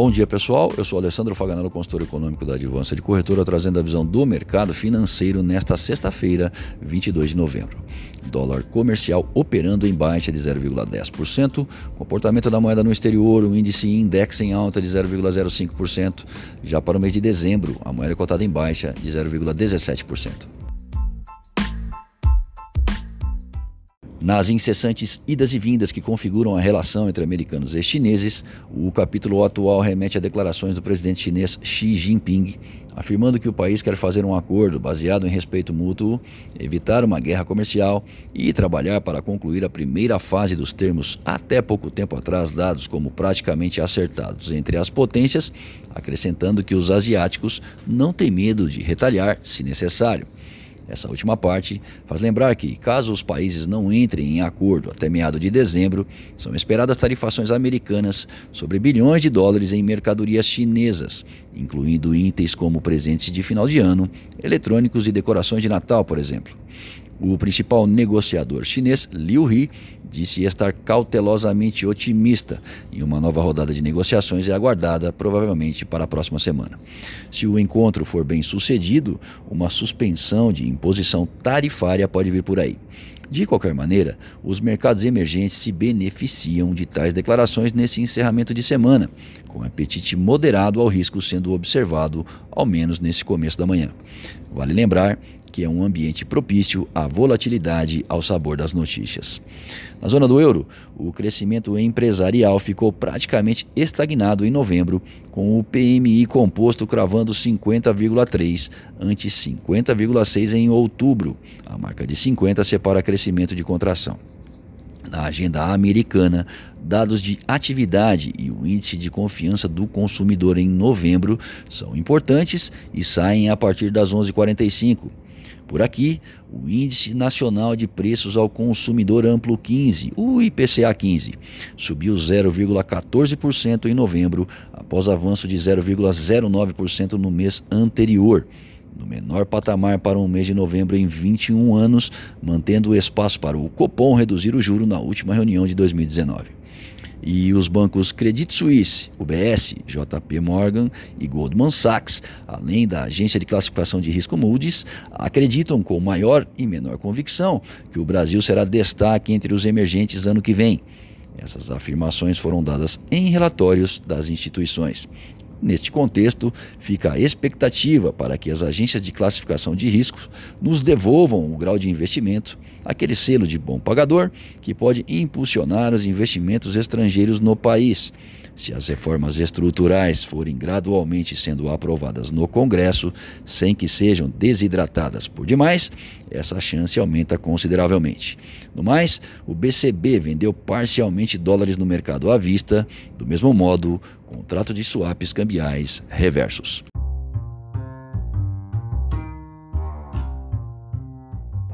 Bom dia, pessoal. Eu sou Alessandro Faganello, consultor econômico da Advança de Corretora, trazendo a visão do mercado financeiro nesta sexta-feira, 22 de novembro. Dólar comercial operando em baixa de 0,10%, comportamento da moeda no exterior, o índice index em alta de 0,05%. Já para o mês de dezembro, a moeda é cotada em baixa de 0,17%. Nas incessantes idas e vindas que configuram a relação entre americanos e chineses, o capítulo atual remete a declarações do presidente chinês Xi Jinping, afirmando que o país quer fazer um acordo baseado em respeito mútuo, evitar uma guerra comercial e trabalhar para concluir a primeira fase dos termos até pouco tempo atrás dados como praticamente acertados entre as potências, acrescentando que os asiáticos não têm medo de retalhar se necessário. Essa última parte faz lembrar que, caso os países não entrem em acordo até meado de dezembro, são esperadas tarifações americanas sobre bilhões de dólares em mercadorias chinesas, incluindo itens como presentes de final de ano, eletrônicos e decorações de Natal, por exemplo. O principal negociador chinês, Liu He, disse estar cautelosamente otimista e uma nova rodada de negociações é aguardada provavelmente para a próxima semana. Se o encontro for bem sucedido, uma suspensão de imposição tarifária pode vir por aí. De qualquer maneira, os mercados emergentes se beneficiam de tais declarações nesse encerramento de semana, com apetite moderado ao risco sendo observado, ao menos nesse começo da manhã. Vale lembrar que é um ambiente propício à volatilidade ao sabor das notícias. Na zona do euro, o crescimento empresarial ficou praticamente estagnado em novembro, com o PMI composto cravando 50,3 ante 50,6 em outubro. A marca de 50 separa crescimento de contração. Na agenda americana, dados de atividade e o índice de confiança do consumidor em novembro são importantes e saem a partir das 11h45. Por aqui, o Índice Nacional de Preços ao Consumidor Amplo 15, o IPCA 15, subiu 0,14% em novembro, após avanço de 0,09% no mês anterior no menor patamar para um mês de novembro em 21 anos, mantendo o espaço para o Copom reduzir o juro na última reunião de 2019. E os bancos Credit Suisse, UBS, JP Morgan e Goldman Sachs, além da agência de classificação de risco Moody's, acreditam com maior e menor convicção que o Brasil será destaque entre os emergentes ano que vem. Essas afirmações foram dadas em relatórios das instituições. Neste contexto, fica a expectativa para que as agências de classificação de riscos nos devolvam o grau de investimento, aquele selo de bom pagador que pode impulsionar os investimentos estrangeiros no país. Se as reformas estruturais forem gradualmente sendo aprovadas no Congresso, sem que sejam desidratadas por demais, essa chance aumenta consideravelmente. No mais, o BCB vendeu parcialmente dólares no mercado à vista, do mesmo modo, contrato de swaps cambiais reversos.